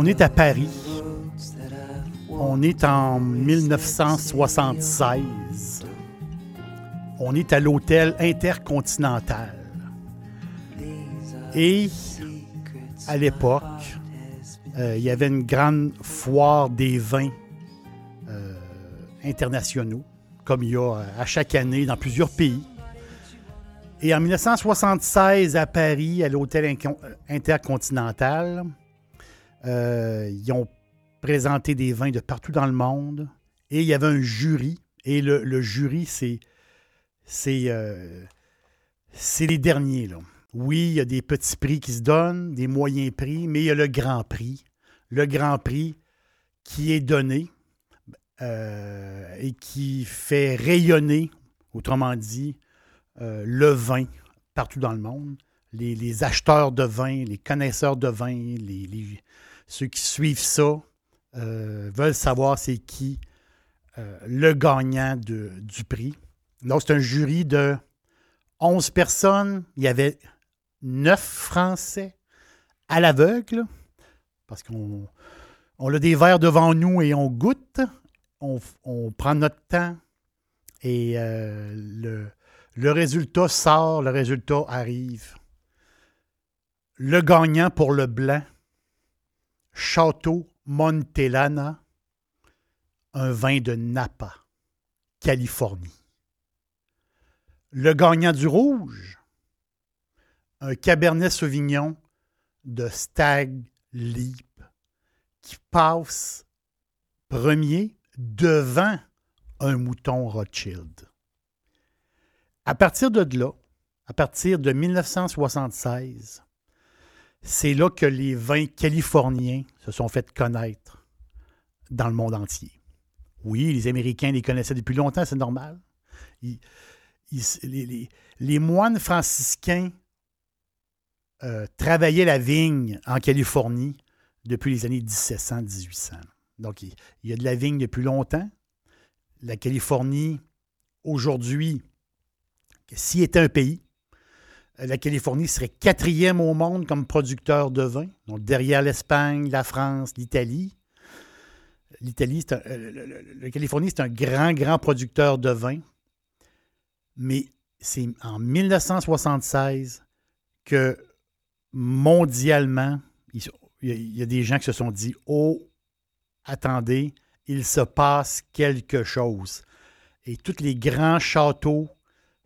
On est à Paris. On est en 1976. On est à l'hôtel Intercontinental. Et à l'époque, euh, il y avait une grande foire des vins euh, internationaux, comme il y a à chaque année dans plusieurs pays. Et en 1976, à Paris, à l'hôtel Intercontinental, euh, ils ont présenté des vins de partout dans le monde. Et il y avait un jury. Et le, jury, c'est. C'est. Euh, les derniers. Oui, il y a des petits prix qui se donnent, des moyens prix, mais il y a le grand prix. Le grand prix qui est donné euh, et qui fait rayonner, autrement dit, le vin partout dans le monde. Les, acheteurs de vin, les connaisseurs de vin, les, ceux qui suivent ça euh, veulent savoir c'est qui euh, le gagnant du prix. Donc, c'est un jury de 11 personnes. Il y avait 9 Français à l'aveugle, parce qu'on on a des verres devant nous et on goûte. On, prend notre temps et euh, le, le résultat sort, le résultat arrive. Le gagnant pour le blanc, Château Montelana, un vin de Napa, Californie. Le gagnant du rouge, un Cabernet Sauvignon de Stag Leap qui passe premier devant un mouton Rothschild. À partir de là, à partir de 1976, c'est là que les vins californiens se sont fait connaître dans le monde entier. Oui, les Américains les connaissaient depuis longtemps, c'est normal. les, moines franciscains euh, travaillaient la vigne en Californie depuis les années 1700-1800. Donc, il, y a de la vigne depuis longtemps. La Californie, aujourd'hui, s'il était un pays, la Californie serait quatrième au monde comme producteur de vin, donc derrière l'Espagne, la France, l'Italie. L'Italie, euh, la Californie, c'est un grand, grand producteur de vin. Mais c'est en 1976 que mondialement, il y a des gens qui se sont dit Oh, attendez, il se passe quelque chose. Et tous les grands châteaux,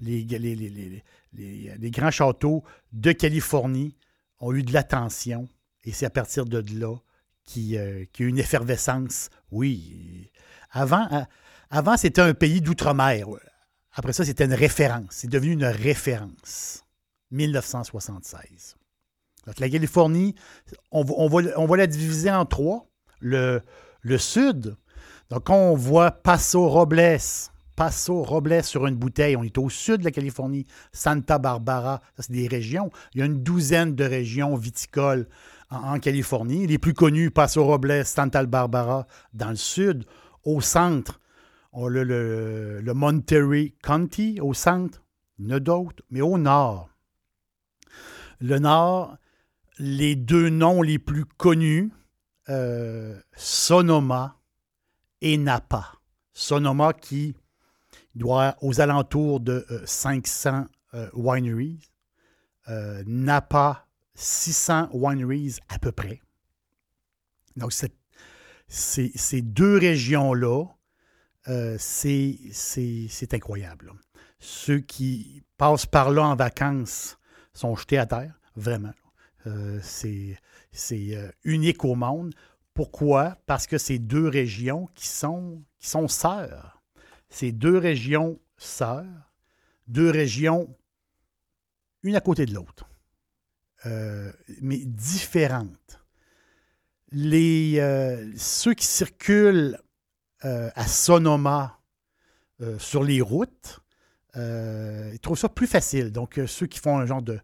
les, les, grands châteaux de Californie ont eu de l'attention et c'est à partir de là qu'il y a une effervescence. Oui, avant, euh, avant c'était un pays d'outre-mer. Après ça, c'était une référence. C'est devenu une référence. 1976. Donc, la Californie, on, va, la diviser en trois. Le, le sud, donc on voit Paso Robles, Paso Robles sur une bouteille. On est au sud de la Californie, Santa Barbara, ça c'est des régions. Il y a une douzaine de régions viticoles en, Californie. Les plus connus, Paso Robles, Santa Barbara dans le sud. Au centre, on a le, Monterey County au centre, a d'autres, mais au nord. Le nord, les deux noms les plus connus, euh, Sonoma et Napa. Sonoma qui doit aux alentours de 500 euh, euh, wineries. Euh, Napa, 600 wineries à peu près. Donc, ces deux régions-là, c'est incroyable. Ceux qui passent par là en vacances sont jetés à terre, vraiment. C'est unique au monde. Pourquoi? Parce que c'est deux régions qui sont, qui sont sœurs. C'est deux régions sœurs, deux régions une à côté de l'autre, mais différentes. Les, ceux qui circulent euh, à Sonoma euh, sur les routes. Euh, ils trouvent ça plus facile. Donc, ceux qui font un genre de,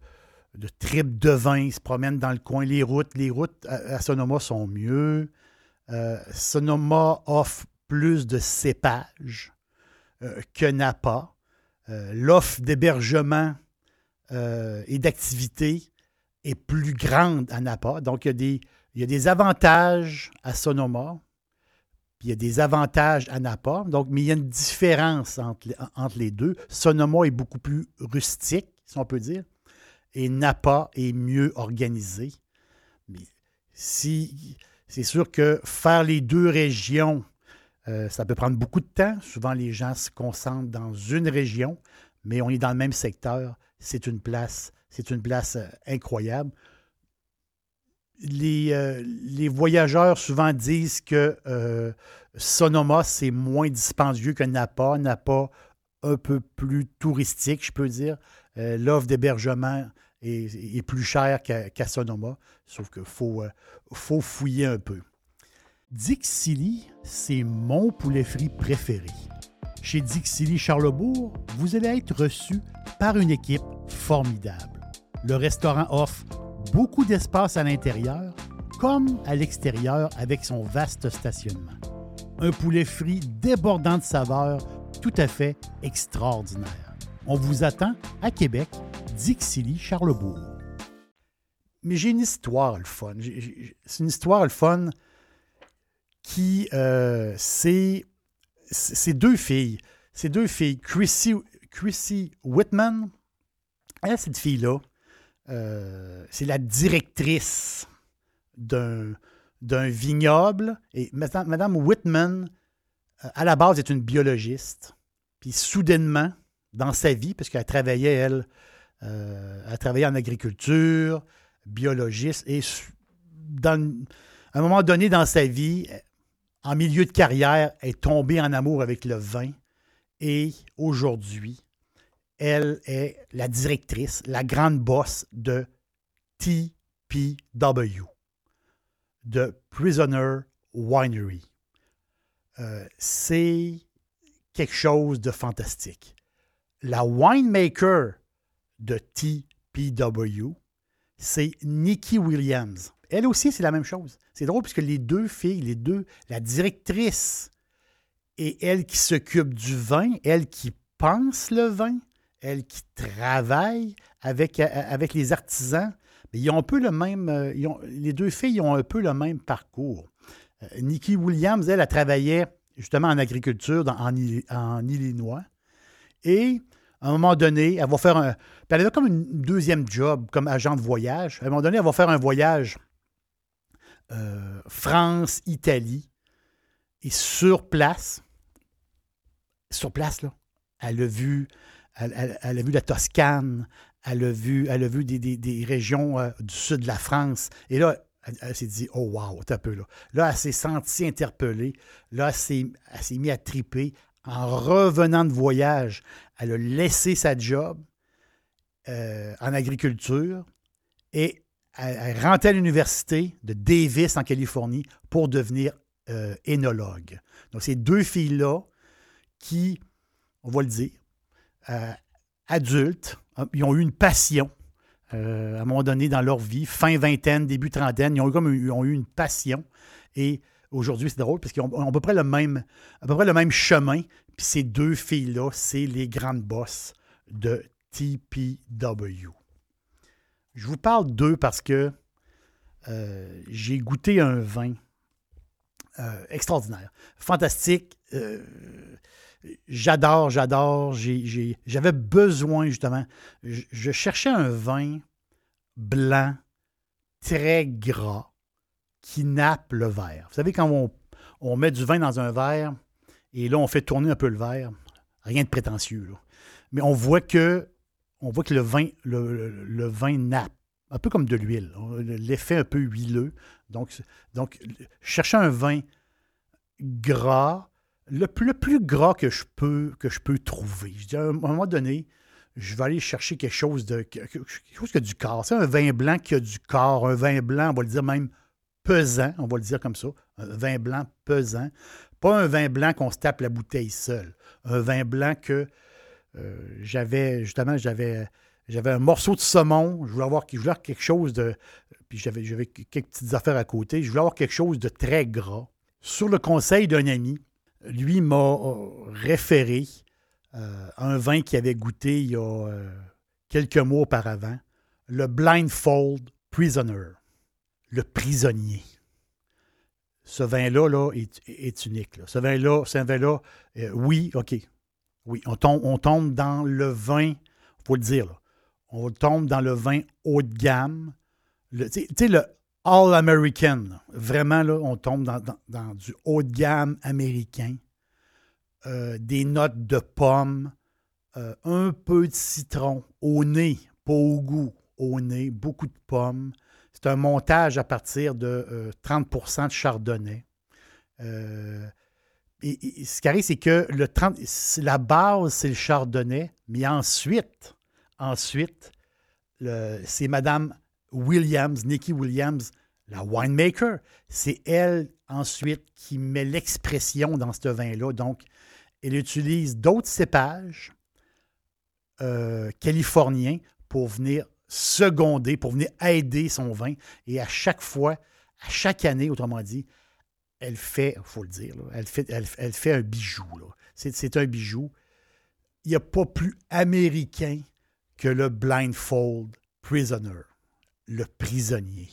de trip de vin, se promènent dans le coin, les routes, les routes à, Sonoma sont mieux. Sonoma offre plus de cépages que Napa. L'offre d'hébergement et d'activité est plus grande à Napa. Donc, il y, a des, avantages à Sonoma il y a des avantages à Napa, donc, mais il y a une différence entre, les deux. Sonoma est beaucoup plus rustique, si on peut dire, et Napa est mieux organisé. C'est sûr que faire les deux régions, euh, ça peut prendre beaucoup de temps. Souvent, les gens se concentrent dans une région, mais on est dans le même secteur. C'est une place, c'est une place euh, incroyable. Euh, les, voyageurs souvent disent que Sonoma, c'est moins dispendieux que Napa. Napa, un peu plus touristique, je peux dire. L'offre d'hébergement est, plus chère qu'à Sonoma, sauf qu'il faut fouiller un peu. Dixili, c'est mon poulet frit préféré. Chez Dixili Charlebourg, vous allez être reçu par une équipe formidable. Le restaurant offre beaucoup d'espace à l'intérieur comme à l'extérieur avec son vaste stationnement. Un poulet frit débordant de saveurs tout à fait extraordinaire. On vous attend à Québec, Dixilly, Charlebourg. Mais j'ai une histoire le fun. C'est une histoire le fun qui euh, c'est deux filles. Ces deux filles, Chrissy, Chrissy Whitman, elle, cette fille-là, euh, c'est la directrice d'un, vignoble. Et Madame, Whitman, euh, à la base, est une biologiste. Puis soudainement, dans sa vie, parce qu'elle travaillait, elle, euh, elle en agriculture, biologiste, et dans, à un moment donné dans sa vie, en milieu de carrière, est tombée en amour avec le vin. Et aujourd'hui, elle est la directrice, la grande boss de TPW, de Prisoner Winery. Euh, c'est quelque chose de fantastique. La winemaker de TPW, c'est Nikki Williams. Elle aussi, c'est la même chose. C'est drôle puisque les deux filles, les deux, la directrice et elle qui s'occupe du vin, elle qui pense le vin, elle qui travaille avec, euh, avec les artisans, ils ont un peu le même. Euh, les deux filles ont un peu le même parcours. Euh, Nikki Williams, elle, a travaillé justement en agriculture en, Illinois. Et à un moment donné, elle va faire un. elle avait comme une deuxième job comme agent de voyage. À un moment donné, elle va faire un voyage France-Italie. Et sur place, sur place, là, elle a vu elle, a vu la Toscane, elle a vu, elle a vu des, régions euh, du sud de la France. Et là, elle, s'est dit, oh wow, t'as peu là. Là, elle s'est sentie interpellée. Là, elle s'est, mise à triper. En revenant de voyage, elle a laissé sa job euh, en agriculture et elle, rentrait à l'université de Davis en Californie pour devenir euh, énologue. Donc, ces deux filles-là qui, on va le dire, euh, adultes, hein, ils ont eu une passion euh, à un moment donné dans leur vie, fin vingtaine, début trentaine, ils ont eu, comme, ont eu une passion. Et aujourd'hui, c'est drôle parce qu'ils ont, à peu près le même, à peu près le même chemin. Puis ces deux filles-là, c'est les grandes bosses de TPW. Je vous parle d'eux parce que euh, j'ai goûté un vin extraordinaire, fantastique j'adore, j'adore. J'avais besoin, justement. Je, cherchais un vin blanc, très gras, qui nappe le verre. Vous savez, quand on, met du vin dans un verre et là, on fait tourner un peu le verre, rien de prétentieux. Mais on voit que, on voit que le vin, le, nappe, un peu comme de l'huile. L'effet un peu huileux. Donc, donc chercher un vin gras, le, plus- gras que je peux, que je peux trouver. Je à un moment donné, je vais aller chercher quelque chose de que- que- quelque chose qui a du corps. C'est un vin blanc qui a du corps, un vin blanc, on va le dire même pesant, on va le dire comme ça, un vin blanc pesant. Pas un vin blanc qu'on se tape la bouteille seule. Un vin blanc que euh, j'avais, justement, j'avais, j'avais un morceau de saumon, je voulais avoir, je voulais quelque chose de. Puis j'avais, j'avais quelques petites affaires à côté, je voulais avoir quelque chose de très gras. Sur le conseil d'un ami, lui m'a euh, référé euh, un vin qu'il avait goûté il y a euh, quelques mois auparavant, le Blindfold Prisoner, le prisonnier. Ce vin-là là, est, unique. Ce vin-là, un vin-là, oui, OK. Oui, on tombe, dans le vin, il faut le dire, on tombe dans le vin haut de gamme. Tu sais- le All American, vraiment, là, on tombe dans, du haut de gamme américain. Euh, des notes de pommes, euh, un peu de citron au nez, pas au goût, au nez, beaucoup de pommes. C'est un montage à partir de euh, 30% de chardonnay. Et, ce qui arrive, c'est que le 30, c'est- la base, c'est le chardonnay, mais ensuite, ensuite, c'est Madame Williams, Nikki Williams, la winemaker. C'est elle, ensuite, qui met l'expression dans ce vin-là. Donc, elle utilise d'autres cépages euh, californiens pour venir seconder, pour venir aider son vin. Et à chaque fois, à chaque année, autrement dit, elle fait, il faut le dire, elle, fait, un bijou. C'est, un bijou. Il n'y a pas plus américain que le Blindfold Prisoner, le prisonnier.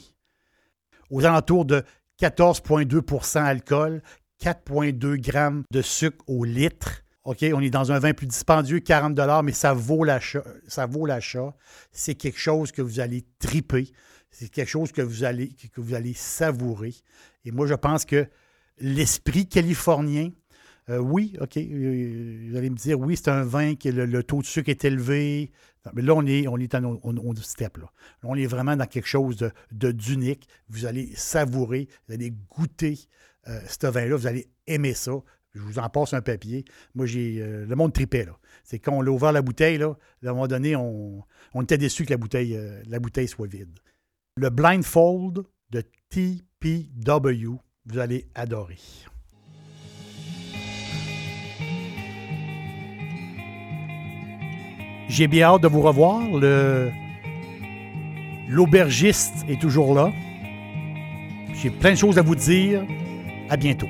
Aux alentours de 14,2% alcool, 4,2 grammes de sucre au litre. OK, on est dans un vin plus dispendieux, 40 mais ça vaut l'achat. Ça vaut l'achat. C'est quelque chose que vous allez triper. C'est quelque chose que vous allez savourer. Et moi, je pense que l'esprit californien, euh, oui, OK, euh, vous allez me dire, oui, c'est un vin que le, taux de sucre est élevé. Mais là, on est, on est en on, step. Là. On est vraiment dans quelque chose de, d'unique. Vous allez savourer, vous allez goûter euh, ce vin-là, vous allez aimer ça. Je vous en passe un papier. Moi, j'ai. euh, le monde tripait. C'est quand on a ouvert la bouteille, là, à un moment donné, on, on était déçu que la bouteille, la bouteille soit vide. Le Blindfold de TPW, vous allez adorer. J'ai bien hâte de vous revoir. L'aubergiste est toujours là. J'ai plein de choses à vous dire. À bientôt.